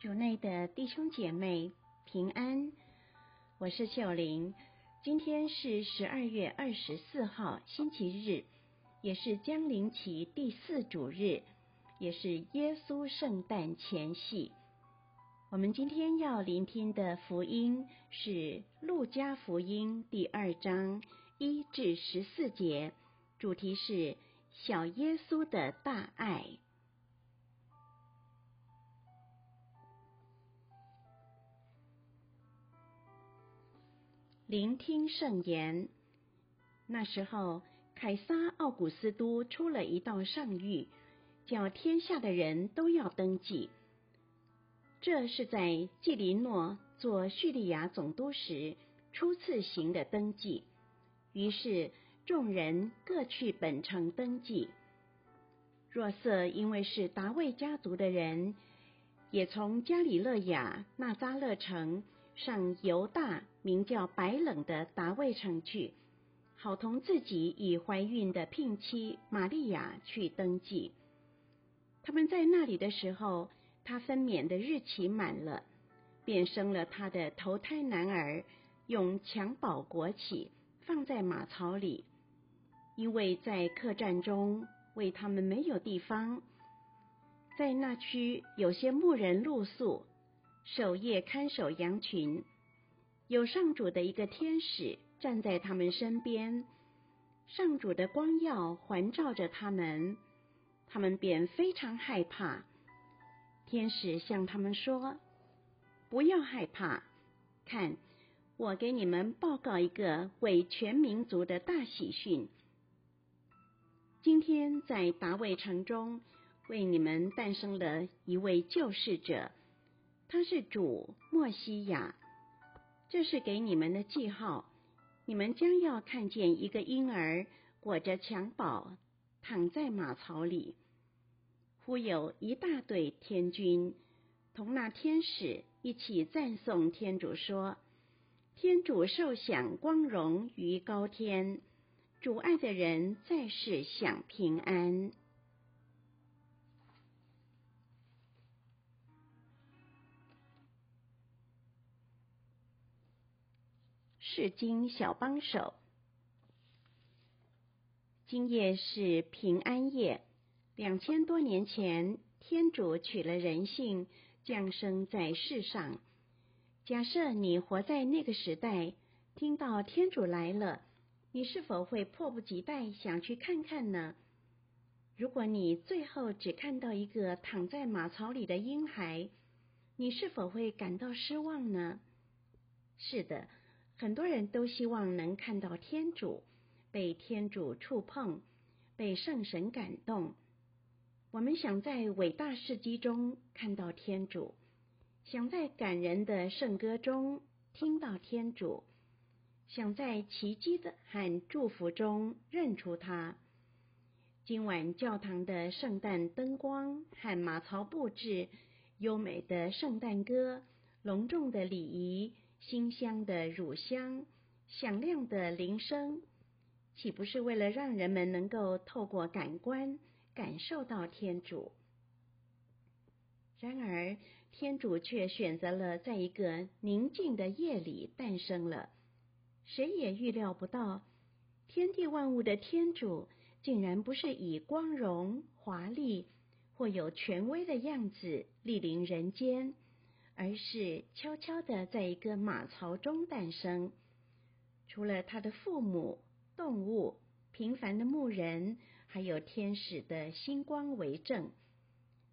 主内的弟兄姐妹平安，我是秀玲。今天是十二月二十四号星期日，也是将临期第四主日，也是耶稣圣诞前夕。我们今天要聆听的福音是路加福音第二章一至十四节，主题是小耶稣的大爱。聆听圣言。那时候，凯撒奥古斯都出了一道上谕，叫天下的人都要登记。这是在季林诺做叙利亚总督时初次行的登记。于是众人各去本城登记。若瑟因为是达味家族的人，也从加里勒亚纳扎勒城。上犹大名叫白冷的达味城去，好同自己已怀孕的聘妻玛利亚去登记。他们在那里的时候，他分娩的日期满了，便生了他的头胎男儿，用襁褓裹起，放在马槽里，因为在客栈中为他们没有地方。在那区有些牧人露宿。守夜看守羊群，有上主的一个天使站在他们身边，上主的光耀环照着他们，他们便非常害怕。天使向他们说：“不要害怕，看，我给你们报告一个为全民族的大喜讯。今天在达味城中为你们诞生了一位救世者。”他是主莫西亚，这是给你们的记号。你们将要看见一个婴儿裹着襁褓躺在马槽里。忽有一大队天军同那天使一起赞颂天主，说：“天主受享光荣于高天，主爱的人在世享平安。”是经小帮手，今夜是平安夜。两千多年前，天主取了人性，降生在世上。假设你活在那个时代，听到天主来了，你是否会迫不及待想去看看呢？如果你最后只看到一个躺在马槽里的婴孩，你是否会感到失望呢？是的。很多人都希望能看到天主，被天主触碰，被圣神感动。我们想在伟大事迹中看到天主，想在感人的圣歌中听到天主，想在奇迹的和祝福中认出他。今晚教堂的圣诞灯光和马槽布置，优美的圣诞歌，隆重的礼仪。馨香的乳香，响亮的铃声，岂不是为了让人们能够透过感官感受到天主？然而，天主却选择了在一个宁静的夜里诞生了。谁也预料不到，天地万物的天主竟然不是以光荣、华丽或有权威的样子莅临人间。而是悄悄地在一个马槽中诞生，除了他的父母、动物、平凡的牧人，还有天使的星光为证，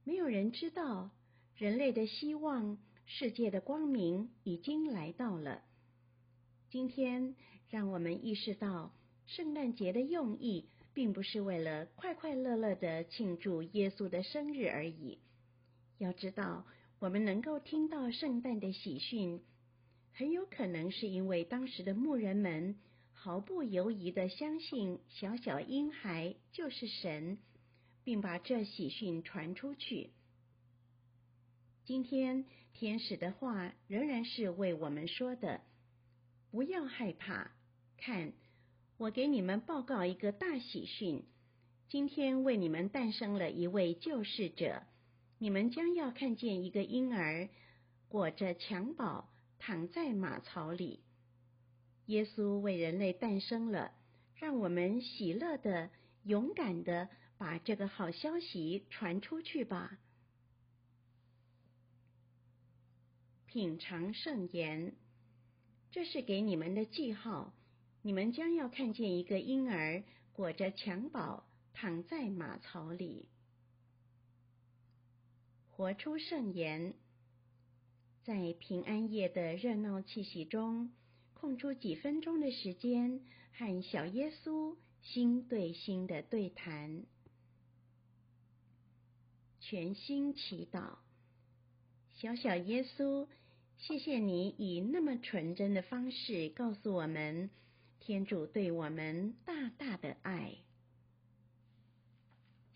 没有人知道人类的希望、世界的光明已经来到了。今天，让我们意识到，圣诞节的用意，并不是为了快快乐乐地庆祝耶稣的生日而已。要知道。我们能够听到圣诞的喜讯，很有可能是因为当时的牧人们毫不犹豫的相信小小婴孩就是神，并把这喜讯传出去。今天天使的话仍然是为我们说的：不要害怕，看，我给你们报告一个大喜讯，今天为你们诞生了一位救世者。你们将要看见一个婴儿裹着襁褓躺在马槽里。耶稣为人类诞生了，让我们喜乐的、勇敢的把这个好消息传出去吧。品尝圣言，这是给你们的记号。你们将要看见一个婴儿裹着襁褓躺在马槽里。活出圣言，在平安夜的热闹气息中，空出几分钟的时间，和小耶稣心对心的对谈。全心祈祷。小小耶稣，谢谢你以那么纯真的方式告诉我们，天主对我们大大的爱。